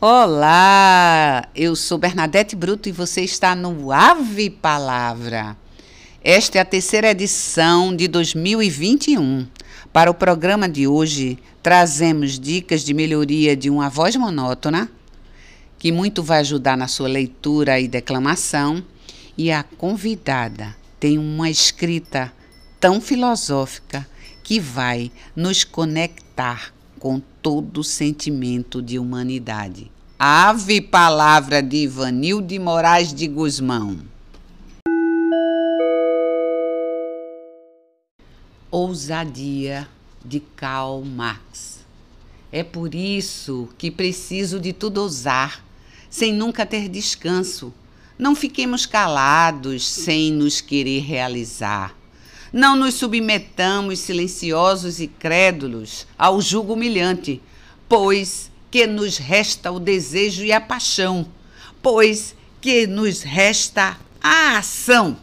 Olá, eu sou Bernadette Bruto e você está no Ave Palavra. Esta é a terceira edição de 2021. Para o programa de hoje, trazemos dicas de melhoria de uma voz monótona, que muito vai ajudar na sua leitura e declamação, e a convidada tem uma escrita tão filosófica que vai nos conectar com todo sentimento de humanidade. Ave Palavra de Ivanilde Moraes de Guzmão. Ousadia de Karl Marx. É por isso que preciso de tudo ousar, sem nunca ter descanso. Não fiquemos calados sem nos querer realizar. Não nos submetamos silenciosos e crédulos ao jugo humilhante, pois que nos resta o desejo e a paixão, pois que nos resta a ação.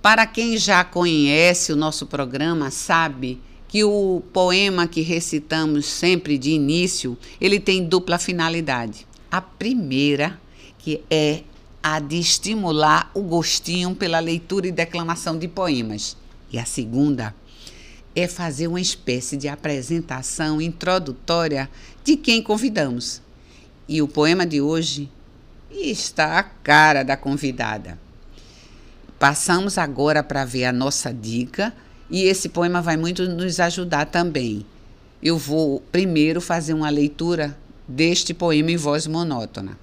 Para quem já conhece o nosso programa, sabe que o poema que recitamos sempre de início, ele tem dupla finalidade. A primeira, que é a de estimular o gostinho pela leitura e declamação de poemas. E a segunda é fazer uma espécie de apresentação introdutória de quem convidamos. E o poema de hoje está a cara da convidada. Passamos agora para ver a nossa dica e esse poema vai muito nos ajudar também. Eu vou primeiro fazer uma leitura deste poema em voz monótona.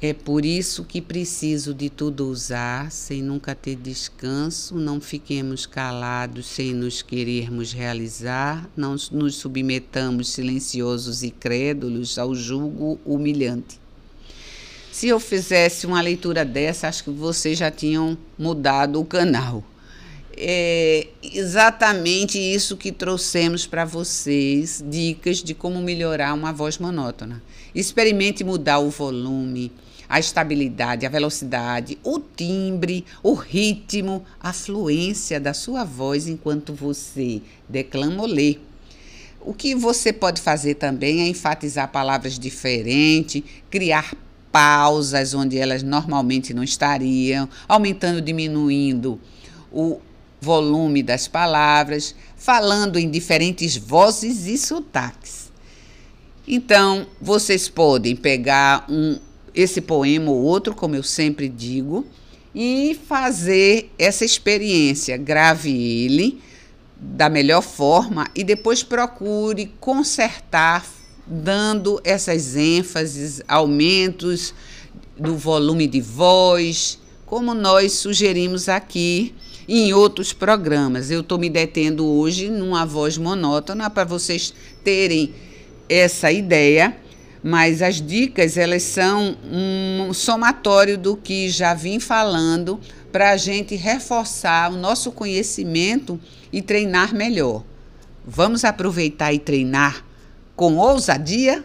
É por isso que preciso de tudo usar, sem nunca ter descanso. Não fiquemos calados sem nos querermos realizar. Não nos submetamos silenciosos e crédulos ao julgo humilhante. Se eu fizesse uma leitura dessa, acho que vocês já tinham mudado o canal. É exatamente isso que trouxemos para vocês, dicas de como melhorar uma voz monótona. Experimente mudar o volume, a estabilidade, a velocidade, o timbre, o ritmo, a fluência da sua voz enquanto você declama ou lê. O que você pode fazer também é enfatizar palavras diferentes, criar pausas onde elas normalmente não estariam, aumentando, diminuindo o volume das palavras, falando em diferentes vozes e sotaques. Então, vocês podem pegar um esse poema ou outro, como eu sempre digo, e fazer essa experiência. Grave ele da melhor forma e depois procure consertar, dando essas ênfases, aumentos do volume de voz, como nós sugerimos aqui em outros programas. Eu estou me detendo hoje numa voz monótona para vocês terem essa ideia mas as dicas elas são um somatório do que já vim falando para a gente reforçar o nosso conhecimento e treinar melhor. Vamos aproveitar e treinar com ousadia?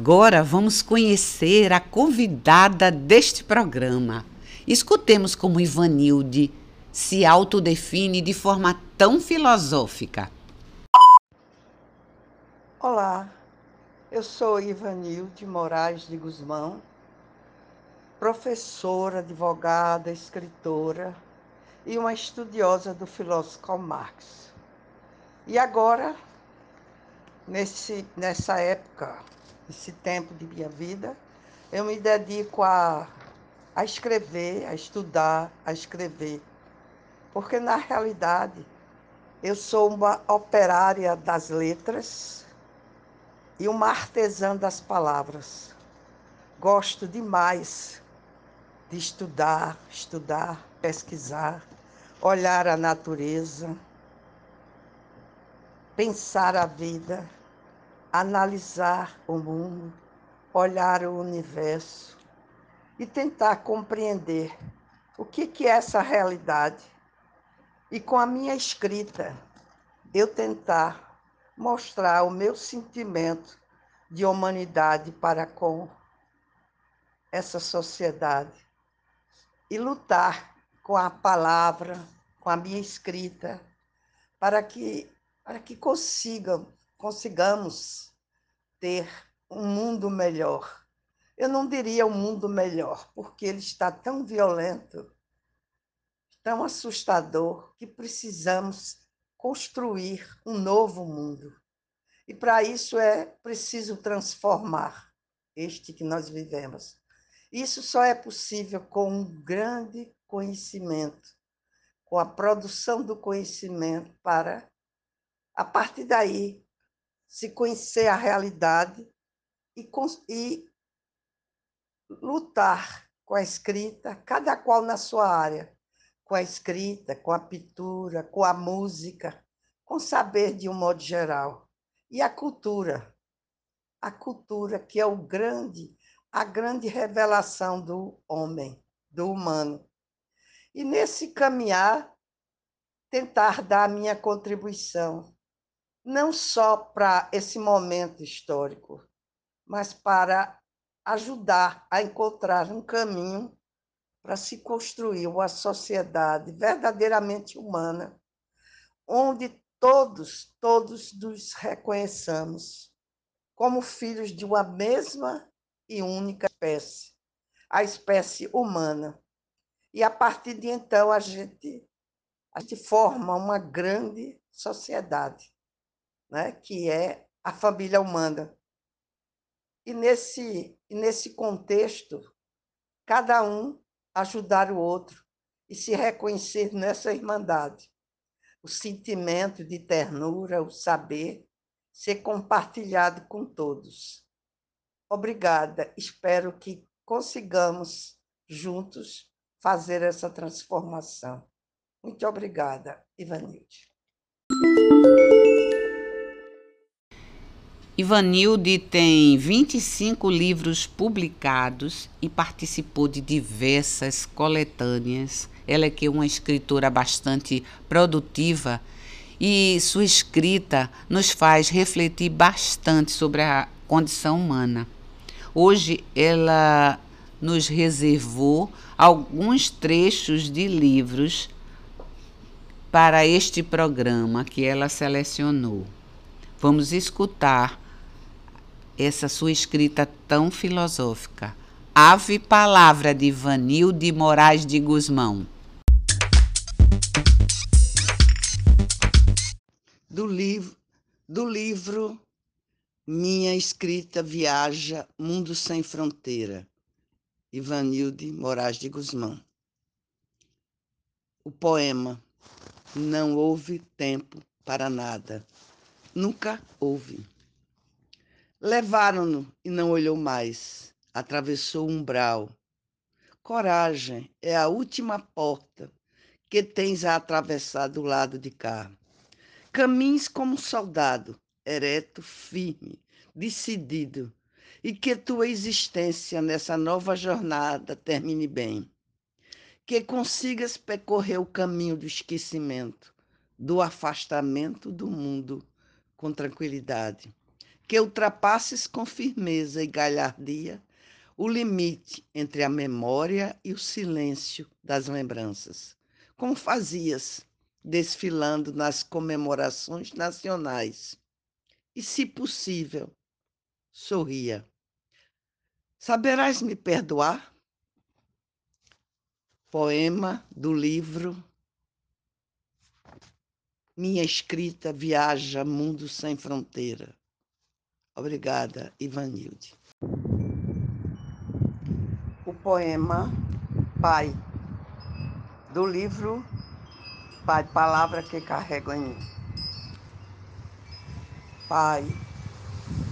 Agora vamos conhecer a convidada deste programa. Escutemos como Ivanilde se autodefine de forma tão filosófica. Olá, eu sou Ivanilde Moraes de Guzmão, professora, advogada, escritora e uma estudiosa do filósofo Karl Marx. E agora, nesse, nessa época, nesse tempo de minha vida, eu me dedico a a escrever, a estudar, a escrever. Porque, na realidade, eu sou uma operária das letras e uma artesã das palavras. Gosto demais de estudar, estudar, pesquisar, olhar a natureza, pensar a vida, analisar o mundo, olhar o universo e tentar compreender o que, que é essa realidade. E com a minha escrita, eu tentar mostrar o meu sentimento de humanidade para com essa sociedade e lutar com a palavra, com a minha escrita, para que, para que consigam, consigamos ter um mundo melhor. Eu não diria um mundo melhor, porque ele está tão violento, tão assustador, que precisamos construir um novo mundo. E para isso é preciso transformar este que nós vivemos. Isso só é possível com um grande conhecimento, com a produção do conhecimento para, a partir daí, se conhecer a realidade e, e lutar com a escrita, cada qual na sua área, com a escrita, com a pintura, com a música, com saber de um modo geral. E a cultura, a cultura que é o grande, a grande revelação do homem, do humano. E nesse caminhar, tentar dar a minha contribuição, não só para esse momento histórico, mas para ajudar a encontrar um caminho para se construir uma sociedade verdadeiramente humana, onde todos, todos nos reconheçamos como filhos de uma mesma e única espécie, a espécie humana. E a partir de então a gente a gente forma uma grande sociedade, né, que é a família humana. E nesse e nesse contexto, cada um ajudar o outro e se reconhecer nessa irmandade o sentimento de ternura, o saber, ser compartilhado com todos. Obrigada, espero que consigamos juntos fazer essa transformação. Muito obrigada, Ivanilde. Ivanilde tem 25 livros publicados e participou de diversas coletâneas ela é que é uma escritora bastante produtiva e sua escrita nos faz refletir bastante sobre a condição humana. Hoje ela nos reservou alguns trechos de livros para este programa que ela selecionou. Vamos escutar essa sua escrita tão filosófica. Ave Palavra de Vanil de Moraes de Guzmão. do livro, do livro Minha Escrita Viaja Mundo Sem Fronteira, Ivanilde Moraes de Guzmão. O poema Não houve tempo para nada. Nunca houve. Levaram-no e não olhou mais. Atravessou o umbral. Coragem é a última porta que tens a atravessar do lado de cá. Caminhes como soldado, ereto, firme, decidido, e que tua existência nessa nova jornada termine bem. Que consigas percorrer o caminho do esquecimento, do afastamento do mundo com tranquilidade. Que ultrapasses com firmeza e galhardia o limite entre a memória e o silêncio das lembranças, como fazias desfilando nas comemorações nacionais. E, se possível, sorria. Saberás me perdoar? Poema do livro Minha escrita viaja mundo sem fronteira. Obrigada, Ivanilde. O poema Pai, do livro Pai, palavra que carrego em mim. Pai,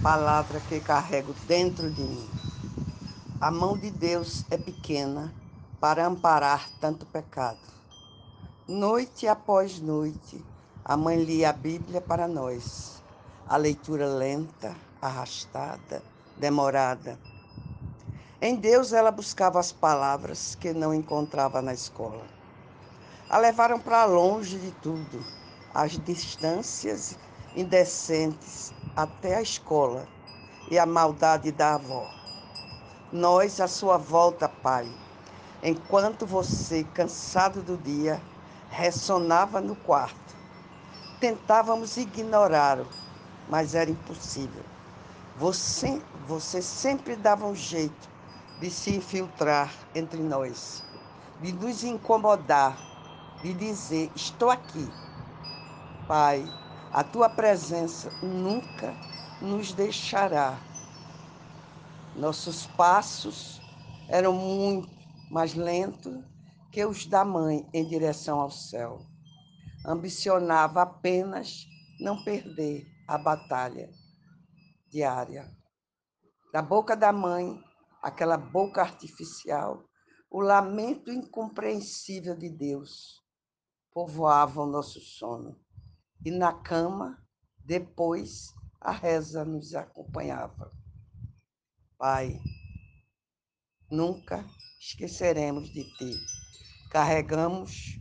palavra que carrego dentro de mim. A mão de Deus é pequena para amparar tanto pecado. Noite após noite, a mãe lia a Bíblia para nós. A leitura lenta, arrastada, demorada. Em Deus ela buscava as palavras que não encontrava na escola a levaram para longe de tudo, as distâncias indecentes até a escola, e a maldade da avó. Nós, à sua volta, Pai, enquanto você, cansado do dia, ressonava no quarto. Tentávamos ignorá-lo, mas era impossível. Você, você sempre dava um jeito de se infiltrar entre nós, de nos incomodar, de dizer: Estou aqui. Pai, a tua presença nunca nos deixará. Nossos passos eram muito mais lentos que os da mãe em direção ao céu. Ambicionava apenas não perder a batalha diária. Da boca da mãe, aquela boca artificial, o lamento incompreensível de Deus povoava o nosso sono. E na cama, depois, a reza nos acompanhava. Pai, nunca esqueceremos de ti. Carregamos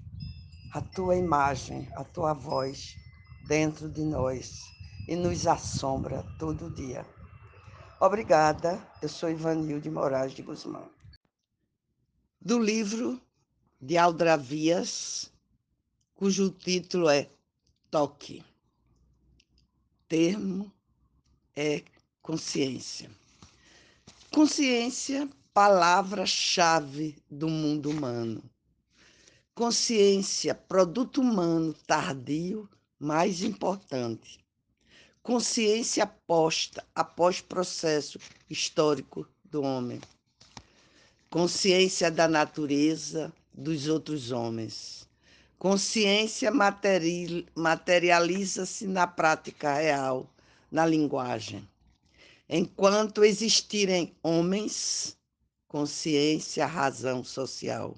a tua imagem, a tua voz dentro de nós e nos assombra todo dia. Obrigada, eu sou Ivanilde Moraes de Guzmão. Do livro de Aldravias, cujo título é Toque. Termo é consciência. Consciência, palavra-chave do mundo humano. Consciência, produto humano tardio, mais importante. Consciência posta após processo histórico do homem. Consciência da natureza, dos outros homens. Consciência materializa-se na prática real, na linguagem. Enquanto existirem homens, consciência, razão social.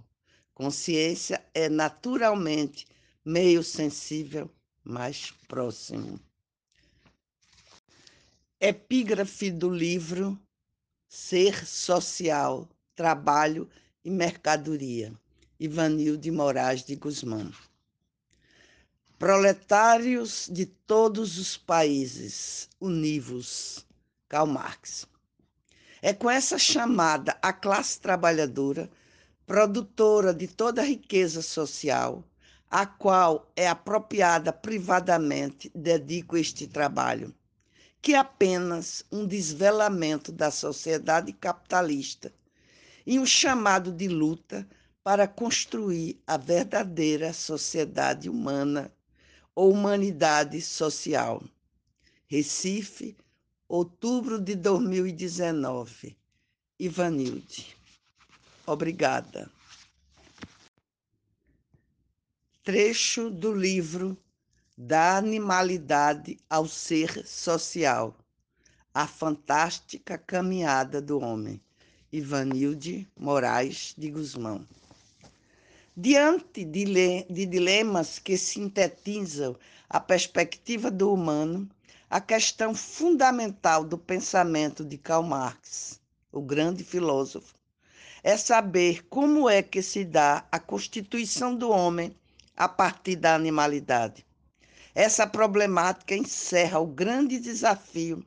Consciência é naturalmente meio sensível mais próximo. Epígrafe do livro Ser Social, Trabalho e Mercadoria. Ivanil de Moraes de Guzmão. Proletários de todos os países, univos, Karl Marx. É com essa chamada a classe trabalhadora, produtora de toda a riqueza social, a qual é apropriada privadamente, dedico este trabalho, que apenas um desvelamento da sociedade capitalista e um chamado de luta para construir a verdadeira sociedade humana ou humanidade social. Recife, outubro de 2019. Ivanilde. Obrigada. Trecho do livro Da Animalidade ao Ser Social. A Fantástica Caminhada do Homem. Ivanilde Moraes de Guzmão. Diante de, de dilemas que sintetizam a perspectiva do humano, a questão fundamental do pensamento de Karl Marx, o grande filósofo, é saber como é que se dá a constituição do homem a partir da animalidade. Essa problemática encerra o grande desafio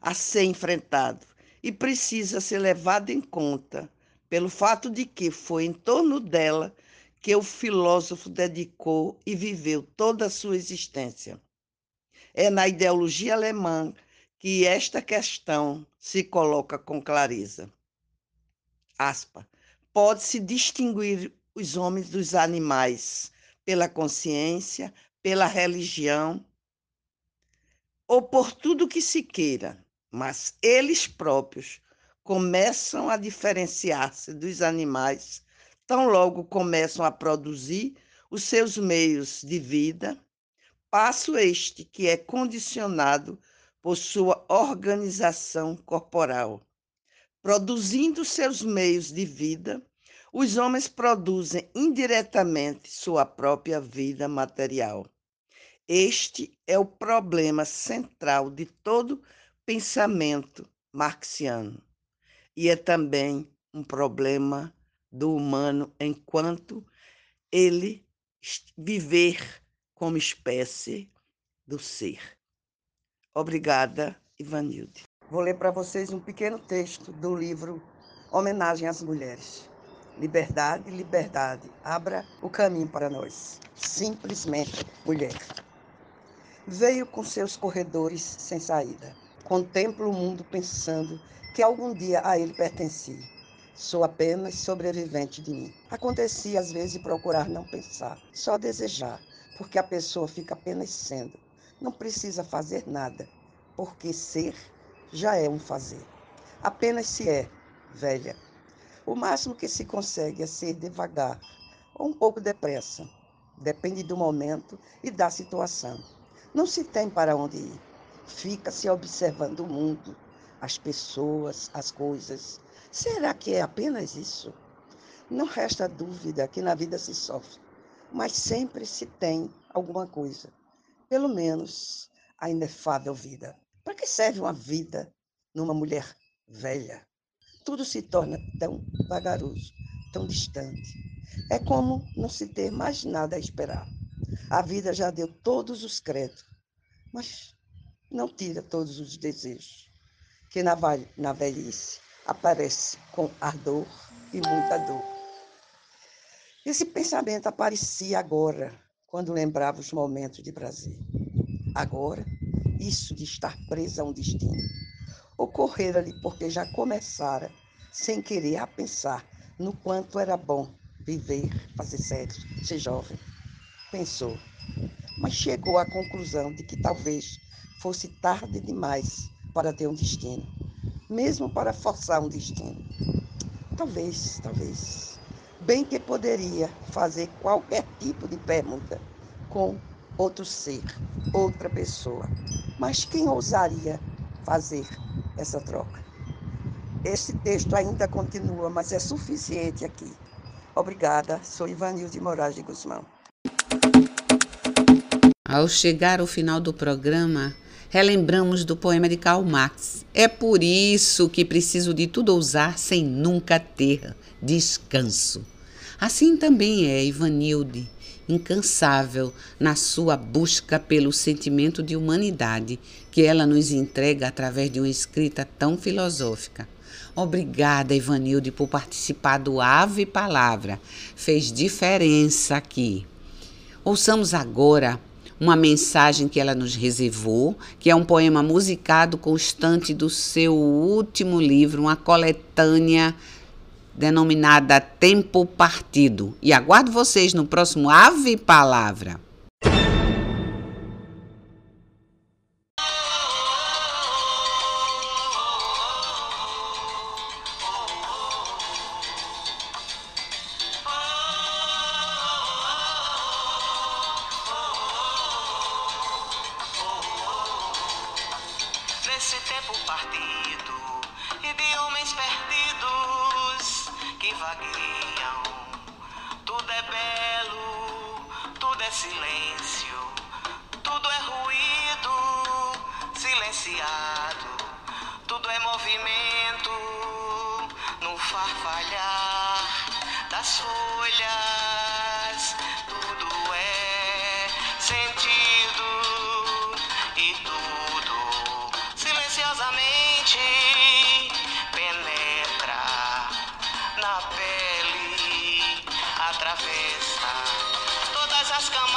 a ser enfrentado e precisa ser levado em conta pelo fato de que foi em torno dela que o filósofo dedicou e viveu toda a sua existência. É na ideologia alemã que esta questão se coloca com clareza. Pode-se distinguir os homens dos animais pela consciência, pela religião ou por tudo que se queira, mas eles próprios começam a diferenciar-se dos animais tão logo começam a produzir os seus meios de vida, passo este que é condicionado por sua organização corporal. Produzindo seus meios de vida, os homens produzem indiretamente sua própria vida material. Este é o problema central de todo pensamento marxiano e é também um problema do humano enquanto ele viver como espécie do ser. Obrigada, Ivanilde. Vou ler para vocês um pequeno texto do livro Homenagem às Mulheres. Liberdade, liberdade, abra o caminho para nós. Simplesmente mulher. Veio com seus corredores sem saída. Contemplo o mundo pensando que algum dia a ele pertencia. Sou apenas sobrevivente de mim. Acontecia às vezes procurar não pensar, só desejar, porque a pessoa fica apenas sendo. Não precisa fazer nada, porque ser já é um fazer. Apenas se é, velha. O máximo que se consegue é ser devagar ou um pouco depressa. Depende do momento e da situação. Não se tem para onde ir. Fica-se observando o mundo, as pessoas, as coisas. Será que é apenas isso? Não resta dúvida que na vida se sofre, mas sempre se tem alguma coisa. Pelo menos a inefável vida. Para que serve uma vida numa mulher velha? Tudo se torna tão vagaroso, tão distante. É como não se ter mais nada a esperar. A vida já deu todos os créditos, mas não tira todos os desejos, que na, na velhice aparece com ardor e muita dor. Esse pensamento aparecia agora, quando lembrava os momentos de prazer. Agora, isso de estar presa a um destino. Ocorrera-lhe porque já começara, sem querer, a pensar no quanto era bom viver, fazer sexo, ser jovem. Pensou, mas chegou à conclusão de que talvez fosse tarde demais para ter um destino, mesmo para forçar um destino. Talvez, talvez. Bem que poderia fazer qualquer tipo de permuta com outro ser, outra pessoa. Mas quem ousaria fazer essa troca? Esse texto ainda continua, mas é suficiente aqui. Obrigada, sou Ivanil de Moraes de Guzmão. Ao chegar ao final do programa, relembramos do poema de Karl Marx. É por isso que preciso de tudo ousar sem nunca ter descanso. Assim também é Ivanilde, incansável na sua busca pelo sentimento de humanidade que ela nos entrega através de uma escrita tão filosófica. Obrigada, Ivanilde, por participar do Ave Palavra. Fez diferença aqui. Ouçamos agora uma mensagem que ela nos reservou, que é um poema musicado constante do seu último livro, uma coletânea denominada Tempo Partido. E aguardo vocês no próximo Ave Palavra. e de homens perdidos que vagueiam. Tudo é belo, tudo é silêncio, tudo é ruído silenciado, tudo é movimento no farfalhar das folhas. Alaska.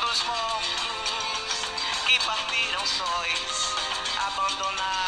Dos mortos que partiram sóis, abandonados.